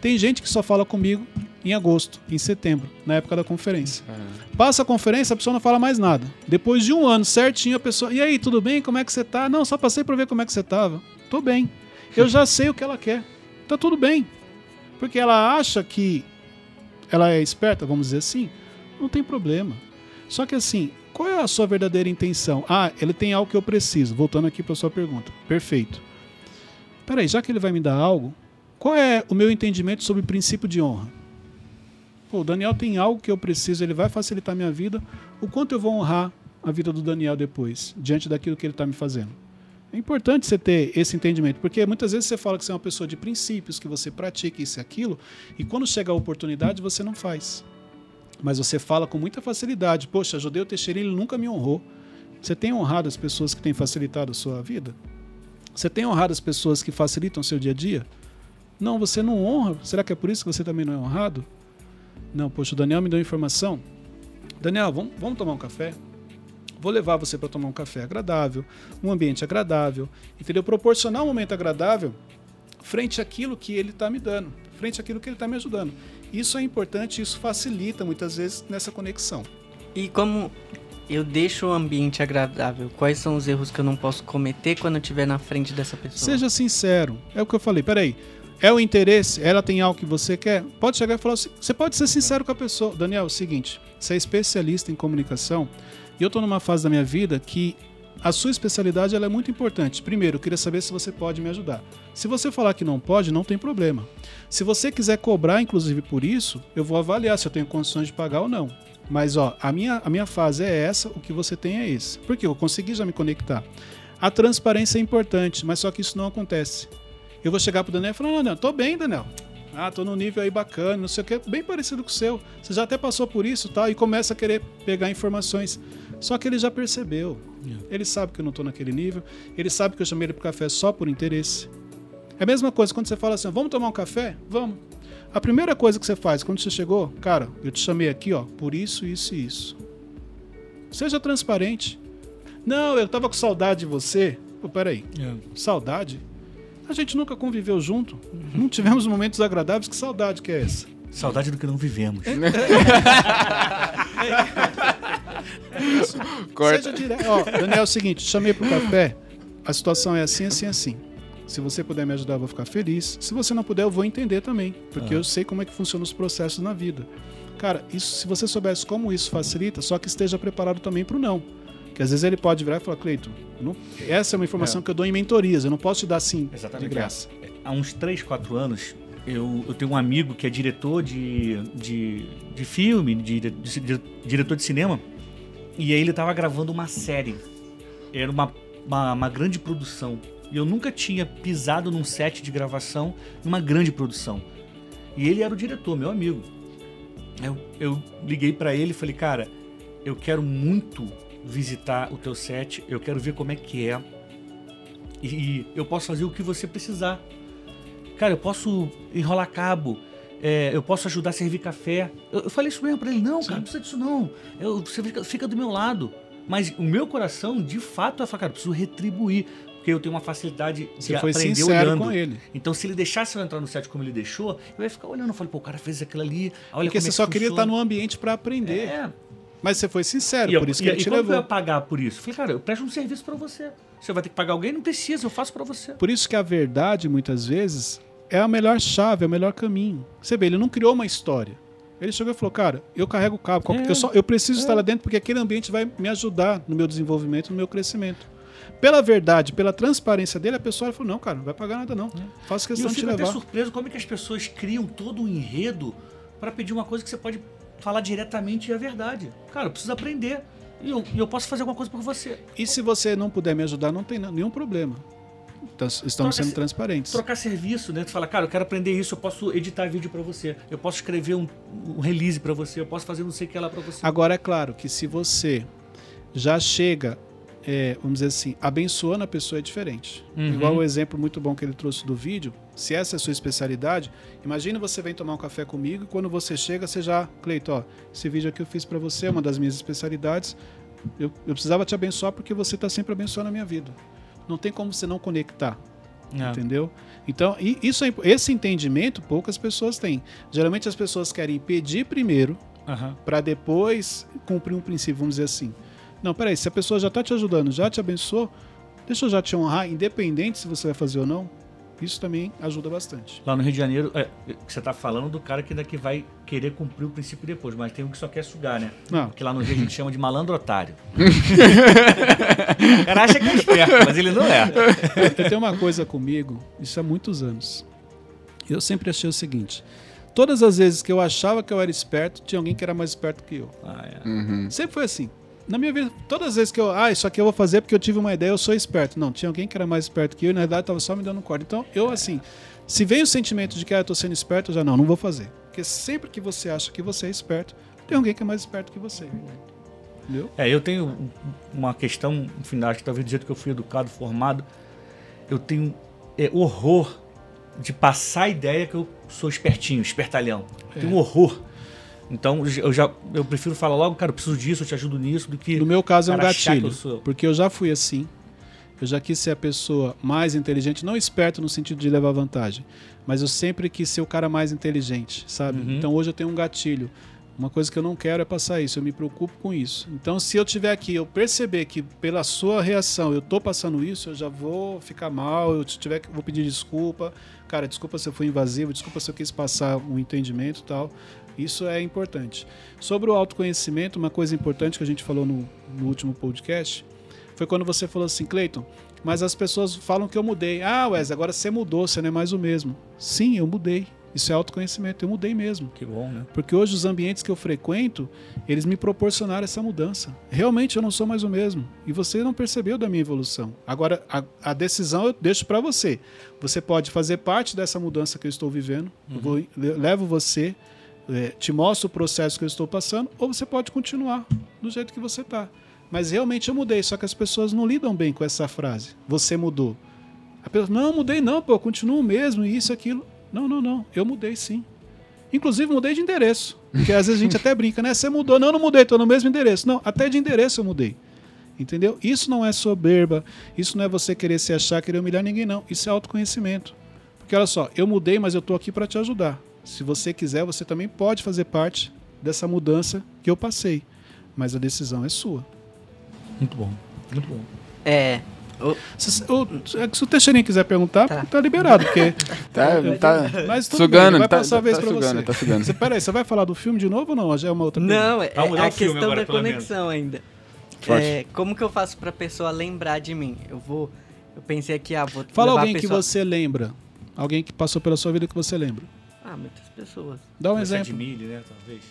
Tem gente que só fala comigo em agosto, em setembro, na época da conferência. Uhum. Passa a conferência, a pessoa não fala mais nada. Depois de um ano certinho, a pessoa. E aí, tudo bem? Como é que você tá? Não, só passei para ver como é que você tava. Tô bem. Eu já sei o que ela quer. Tá tudo bem. Porque ela acha que ela é esperta, vamos dizer assim. Não tem problema. Só que assim, qual é a sua verdadeira intenção? Ah, ele tem algo que eu preciso. Voltando aqui para sua pergunta. Perfeito. Peraí, já que ele vai me dar algo, qual é o meu entendimento sobre o princípio de honra? Pô, o Daniel tem algo que eu preciso, ele vai facilitar minha vida. O quanto eu vou honrar a vida do Daniel depois, diante daquilo que ele está me fazendo? É importante você ter esse entendimento, porque muitas vezes você fala que você é uma pessoa de princípios, que você pratica isso e aquilo, e quando chega a oportunidade você não faz. Mas você fala com muita facilidade. Poxa, Judeu Teixeira ele nunca me honrou. Você tem honrado as pessoas que têm facilitado a sua vida? Você tem honrado as pessoas que facilitam o seu dia a dia? Não, você não honra. Será que é por isso que você também não é honrado? Não, poxa, o Daniel me deu informação. Daniel, vamos, vamos tomar um café? Vou levar você para tomar um café agradável, um ambiente agradável, entendeu? Proporcionar um momento agradável frente àquilo que ele está me dando, frente àquilo que ele está me ajudando. Isso é importante, isso facilita muitas vezes nessa conexão. E como eu deixo o ambiente agradável, quais são os erros que eu não posso cometer quando eu estiver na frente dessa pessoa? Seja sincero. É o que eu falei. Peraí, é o interesse, ela tem algo que você quer, pode chegar e falar assim, você pode ser sincero com a pessoa. Daniel, é o seguinte, você é especialista em comunicação e eu estou numa fase da minha vida que a sua especialidade ela é muito importante. Primeiro, eu queria saber se você pode me ajudar. Se você falar que não pode, não tem problema. Se você quiser cobrar, inclusive por isso, eu vou avaliar se eu tenho condições de pagar ou não. Mas ó, a minha, a minha fase é essa, o que você tem é esse. Porque eu consegui já me conectar. A transparência é importante, mas só que isso não acontece. Eu vou chegar pro Daniel e falar: Não, não, tô bem, Daniel. Ah, tô num nível aí bacana, não sei o que, bem parecido com o seu. Você já até passou por isso tal, e começa a querer pegar informações. Só que ele já percebeu. Ele sabe que eu não tô naquele nível. Ele sabe que eu chamei ele pro café só por interesse. É a mesma coisa quando você fala assim: vamos tomar um café? Vamos. A primeira coisa que você faz quando você chegou, cara, eu te chamei aqui, ó, por isso, isso e isso. Seja transparente. Não, eu tava com saudade de você. Pô, peraí. É. Saudade? A gente nunca conviveu junto. Não tivemos momentos agradáveis. Que saudade que é essa? Saudade do que não vivemos. Corta. Seja direto. Ó, Daniel, é o seguinte, chamei pro café. A situação é assim, assim, assim. Se você puder me ajudar, eu vou ficar feliz. Se você não puder, eu vou entender também. Porque Ah. eu sei como é que funcionam os processos na vida. Cara, isso, se você soubesse como isso facilita, só que esteja preparado também pro não. Que às vezes ele pode virar e falar, Cleiton, essa é uma informação que eu dou em mentorias, eu não posso te dar assim, Exatamente. de graça. Há uns 3, 4 anos, eu, eu tenho um amigo que é diretor de, de, de filme, de, de- de- diretor de cinema, e aí ele estava gravando uma série. Era uma, uma, uma grande produção. E eu nunca tinha pisado num set de gravação numa grande produção. E ele era o diretor, meu amigo. Eu, eu liguei pra ele e falei, cara, eu quero muito visitar o teu set, eu quero ver como é que é. E eu posso fazer o que você precisar. Cara, eu posso enrolar cabo, é, eu posso ajudar a servir café. Eu, eu falei isso mesmo pra ele, não, cara, não precisa disso não. Eu, você fica, fica do meu lado. Mas o meu coração, de fato, é falar, cara, eu preciso retribuir. Porque eu tenho uma facilidade Você de foi aprender sincero olhando. com ele. Então, se ele deixasse eu entrar no set como ele deixou, eu ia ficar olhando. Eu falei, pô, o cara fez aquilo ali. Olha Porque como você é que só queria funciona. estar no ambiente para aprender. É. Mas você foi sincero, E, eu- por isso e, que ele e te como que eu ia levou. pagar por isso? Eu falei, cara, eu presto um serviço pra você. Você vai ter que pagar alguém? Não precisa, eu faço pra você. Por isso que a verdade, muitas vezes, é a melhor chave, é o melhor caminho. Você vê, ele não criou uma história. Ele chegou e falou, cara, eu carrego o cabo, É, eu, só, eu preciso estar lá dentro porque aquele ambiente vai me ajudar no meu desenvolvimento, no meu crescimento. Pela verdade, pela transparência dele, a pessoa falou, não, cara, não vai pagar nada não. Faço É. E eu questão de te fico até levar. surpreso como é que as pessoas criam todo um enredo pra pedir uma coisa que você pode falar diretamente é verdade. Cara, eu preciso aprender. E eu, eu posso fazer alguma coisa por você. E se você não puder me ajudar, não tem nenhum problema. Então, estamos Troca sendo se- transparentes. Trocar serviço, né? Tu fala, cara, eu quero aprender isso, eu posso editar vídeo pra você. Eu posso escrever um, um release pra você, eu posso fazer não sei o que lá pra você. Agora, é claro que se você já chega, é, vamos dizer assim, abençoando a pessoa é diferente. Uhum. Igual o exemplo muito bom que ele trouxe do vídeo, se essa é a sua especialidade, imagina você vem tomar um café comigo e quando você chega, você já, Cleito, ó, esse vídeo aqui eu fiz pra você, é uma das minhas especialidades, eu, eu precisava te abençoar porque você tá sempre abençoando a minha vida. Não tem como você não conectar. É. Entendeu? Então, isso, é esse entendimento poucas pessoas têm. Geralmente as pessoas querem pedir primeiro Aham. para depois cumprir um princípio, vamos dizer assim. Não, peraí, se a pessoa já está te ajudando, já te abençoou, deixa eu já te honrar, independente se você vai fazer ou não. Isso também ajuda bastante. Lá no Rio de Janeiro, é, que você tá falando do cara que ainda que vai querer cumprir o princípio depois, mas tem um que só quer sugar, né? Não. Que lá no Rio a gente chama de malandro otário. *laughs* o cara acha que é esperto, mas ele não é. Eu tenho uma coisa comigo, isso há muitos anos. Eu sempre achei o seguinte: todas as vezes que eu achava que eu era esperto, tinha alguém que era mais esperto que eu. Ah, é. Uhum. Sempre foi assim. Na minha vida, todas as vezes que eu, ah, isso aqui eu vou fazer porque eu tive uma ideia, eu sou esperto. Não, tinha alguém que era mais esperto que eu e na verdade tava só me dando corda. Então, eu assim, se vem o sentimento de que ah, eu tô sendo esperto, eu já não, não vou fazer. Porque sempre que você acha que você é esperto, tem alguém que é mais esperto que você. Entendeu? É, eu tenho um- uma questão, no final, acho que talvez do jeito que eu fui educado, formado, eu tenho é, horror de passar a ideia que eu sou espertinho, espertalhão. É. Tenho um horror. Então, eu já eu prefiro falar logo, cara, eu preciso disso, eu te ajudo nisso, do que No meu caso é um gatilho, eu porque eu já fui assim. Eu já quis ser a pessoa mais inteligente, não esperto no sentido de levar vantagem, mas eu sempre quis ser o cara mais inteligente, sabe? Uhum. Então hoje eu tenho um gatilho. Uma coisa que eu não quero é passar isso, eu me preocupo com isso. Então se eu tiver aqui, eu perceber que pela sua reação eu tô passando isso, eu já vou ficar mal, eu tiver vou pedir desculpa. Cara, desculpa se eu fui invasivo, desculpa se eu quis passar um entendimento e tal. Isso é importante. Sobre o autoconhecimento, uma coisa importante que a gente falou no, no último podcast foi quando você falou assim, Cleiton, mas as pessoas falam que eu mudei. Ah, Wes, agora você mudou, você não é mais o mesmo. Sim, eu mudei. Isso é autoconhecimento. Eu mudei mesmo. Que bom, né? Porque hoje os ambientes que eu frequento, eles me proporcionaram essa mudança. Realmente eu não sou mais o mesmo. E você não percebeu da minha evolução. Agora, a, a decisão eu deixo para você. Você pode fazer parte dessa mudança que eu estou vivendo. Eu vou, eu levo você, é, te mostro o processo que eu estou passando, ou você pode continuar do jeito que você está. Mas realmente eu mudei, só que as pessoas não lidam bem com essa frase. Você mudou. A pessoa, não, mudei não, pô, continuo mesmo, isso, aquilo. Não, não, não. Eu mudei sim. Inclusive, mudei de endereço. Porque às vezes a gente até brinca, né? Você mudou. Não, não mudei, estou no mesmo endereço. Não, até de endereço eu mudei. Entendeu? Isso não é soberba. Isso não é você querer se achar, querer humilhar ninguém, não. Isso é autoconhecimento. Porque olha só, eu mudei, mas eu estou aqui para te ajudar. Se você quiser, você também pode fazer parte dessa mudança que eu passei. Mas a decisão é sua. Muito bom. Muito bom. É. Se, o, se o Teixeirinha quiser perguntar, tá, Tá. liberado, porque. *laughs* Tá, tá Mas tudo sugando, bem, vai tá, passar a vez tá pra sugando, você. tá sugando. Você, peraí, você vai falar do filme de novo ou não? Já é uma outra Não, é, é a o questão agora, da conexão ainda. É, como que eu faço pra pessoa lembrar de mim? Eu vou. Eu pensei aqui, ah, vou Fala levar a alguém que pessoa... você lembra. Alguém que passou pela sua vida que você lembra. Ah, muitas pessoas. Dá um Você exemplo. admire, né? Talvez.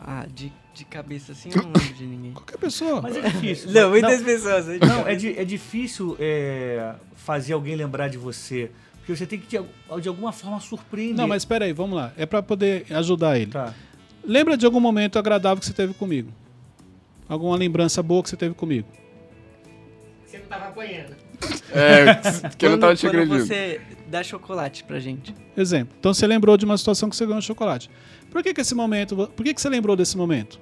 Ah, de, de cabeça assim eu não *laughs* lembro de ninguém. Qualquer pessoa. Mas é difícil. Não, muitas pessoas. né? Não, é, di- é difícil é, fazer alguém lembrar de você. Porque você tem que, de, de alguma forma, surpreender. Não, mas espera aí, vamos lá. É pra poder ajudar ele. Tá. Lembra de algum momento agradável que você teve comigo? Alguma lembrança boa que você teve comigo? Você não tava apanhando. É, que eu não Quando- tava te agredindo. você dá chocolate pra gente. Exemplo. Então você lembrou de uma situação que você ganhou chocolate. Por que, que esse momento. Por que, que você lembrou desse momento?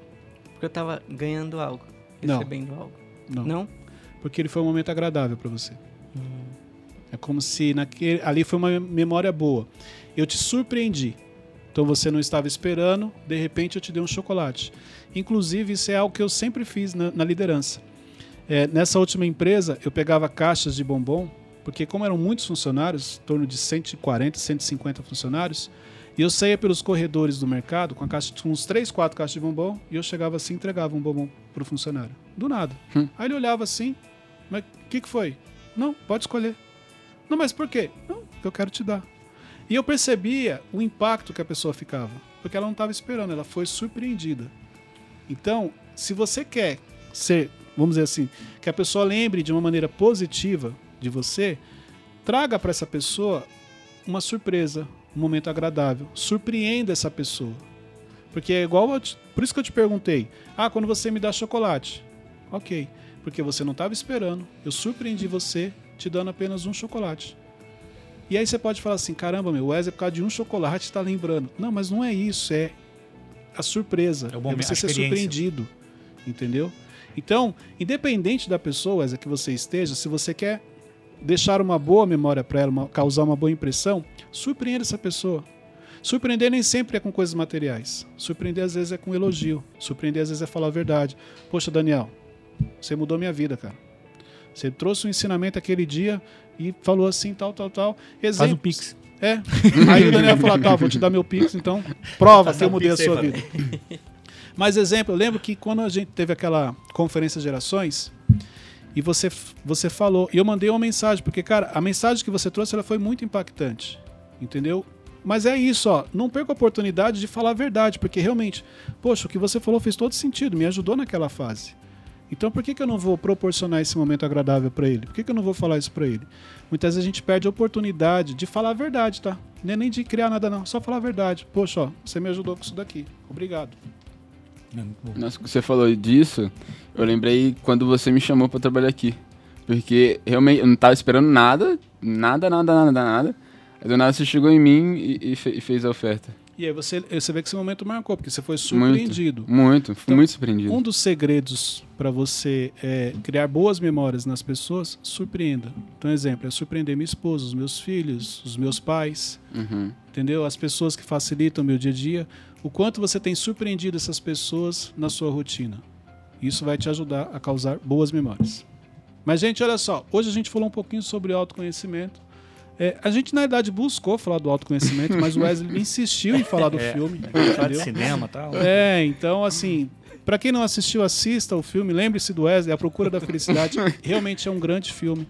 Porque eu tava ganhando algo. Não. Recebendo algo. Não. Não? Porque ele foi um momento agradável pra você. É como se naquele, ali foi uma memória boa. Eu te surpreendi. Então você não estava esperando, de repente eu te dei um chocolate. Inclusive, isso é algo que eu sempre fiz na, na liderança. É, nessa última empresa, eu pegava caixas de bombom, porque como eram muitos funcionários, em torno de 140, 150 funcionários, e eu saía pelos corredores do mercado com a caixa, com uns 3, 4 caixas de bombom, e eu chegava assim e entregava um bombom pro funcionário. Do nada. Hum. Aí ele olhava assim, mas o que, que foi? Não, pode escolher. Não, mas por quê? Não, eu quero te dar. E eu percebia o impacto que a pessoa ficava, porque ela não estava esperando, ela foi surpreendida. Então, se você quer ser, vamos dizer assim, que a pessoa lembre de uma maneira positiva de você, traga para essa pessoa uma surpresa, um momento agradável. Surpreenda essa pessoa. Porque é igual. te- por isso que eu te perguntei: ah, quando você me dá chocolate. Ok. Porque você não estava esperando. Eu surpreendi você te dando apenas um chocolate. E aí você pode falar assim: caramba, meu, o Wesley, por causa de um chocolate, está lembrando. Não, mas não é isso. É a surpresa. É É, você ser surpreendido. Entendeu? Então, independente da pessoa, que você esteja, se você quer deixar uma boa memória para ela, uma- causar uma boa impressão, surpreenda essa pessoa. Surpreender nem sempre é com coisas materiais. Surpreender às vezes é com elogio. Surpreender às vezes é falar a verdade. Poxa, Daniel, você mudou minha vida, cara. Você trouxe um ensinamento aquele dia e falou assim, tal, tal, tal. Faz Exemplo. o Pix. É. Aí o Daniel falou, tá, vou te dar meu Pix, então *laughs* prova Passa que eu mudei a Pix aí, sua Fábio. vida. Mas exemplo, eu lembro que quando a gente teve aquela conferência gerações e você, você falou, e eu mandei uma mensagem, porque, cara, a mensagem que você trouxe ela foi muito impactante. Entendeu? Mas é isso, ó. Não perca a oportunidade de falar a verdade, porque realmente, poxa, o que você falou fez todo sentido, me ajudou naquela fase. Então por que, que eu não vou proporcionar esse momento agradável para ele? Por que, que eu não vou falar isso para ele? Muitas vezes a gente perde a oportunidade de falar a verdade, tá? Não é nem de criar nada, não. Só falar a verdade. Poxa, ó, você me ajudou com isso daqui. Obrigado. Nossa, você falou disso, eu lembrei quando você me chamou pra trabalhar aqui. Porque realmente eu não tava esperando nada, nada, nada, nada, nada. Aí do nada você chegou em mim e, e fe- e fez a oferta. E aí você, você vê que esse momento marcou, porque você foi surpreendido. Muito, fui Então, muito surpreendido. Um dos segredos para você é, criar boas memórias nas pessoas, surpreenda. Então, exemplo, é surpreender minha esposa, os meus filhos, os meus pais, Uhum. entendeu? As pessoas que facilitam o meu dia a dia. O quanto você tem surpreendido essas pessoas na sua rotina. Isso vai te ajudar a causar boas memórias. Mas, gente, olha só. Hoje a gente falou um pouquinho sobre autoconhecimento. É, a gente, na verdade, buscou falar do autoconhecimento, mas o Wesley *laughs* insistiu em falar do É, filme. Falar de cinema e tal. É, então, assim, pra quem não assistiu, assista o filme. Lembre-se do Wesley, A Procura da Felicidade. *laughs* Realmente é um grande filme.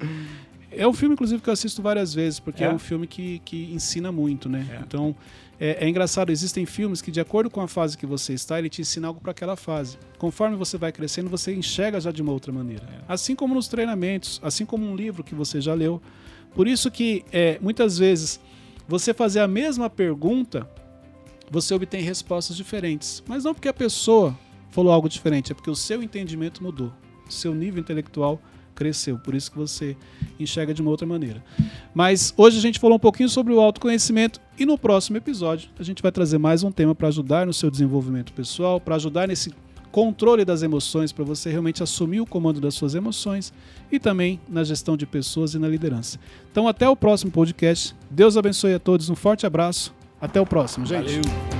é um filme, inclusive, que eu assisto várias vezes, porque é, É. um filme que, que ensina muito, né? É. Então, é, é engraçado, existem filmes que, de acordo com a fase que você está, ele te ensina algo para aquela fase. Conforme você vai crescendo, você enxerga já de uma outra maneira. Assim como nos treinamentos, assim como um livro que você já leu. Por isso que, é, muitas vezes, você fazer a mesma pergunta, você obtém respostas diferentes. Mas não porque a pessoa falou algo diferente, é porque o seu entendimento mudou. O seu nível intelectual cresceu. Por isso que você enxerga de uma outra maneira. Mas hoje a gente falou um pouquinho sobre o autoconhecimento e no próximo episódio a gente vai trazer mais um tema para ajudar no seu desenvolvimento pessoal, para ajudar nesse controle das emoções, para você realmente assumir o comando das suas emoções e também na gestão de pessoas e na liderança. Então até o próximo podcast. Deus abençoe a todos. Um forte abraço. Até o próximo, gente. Valeu.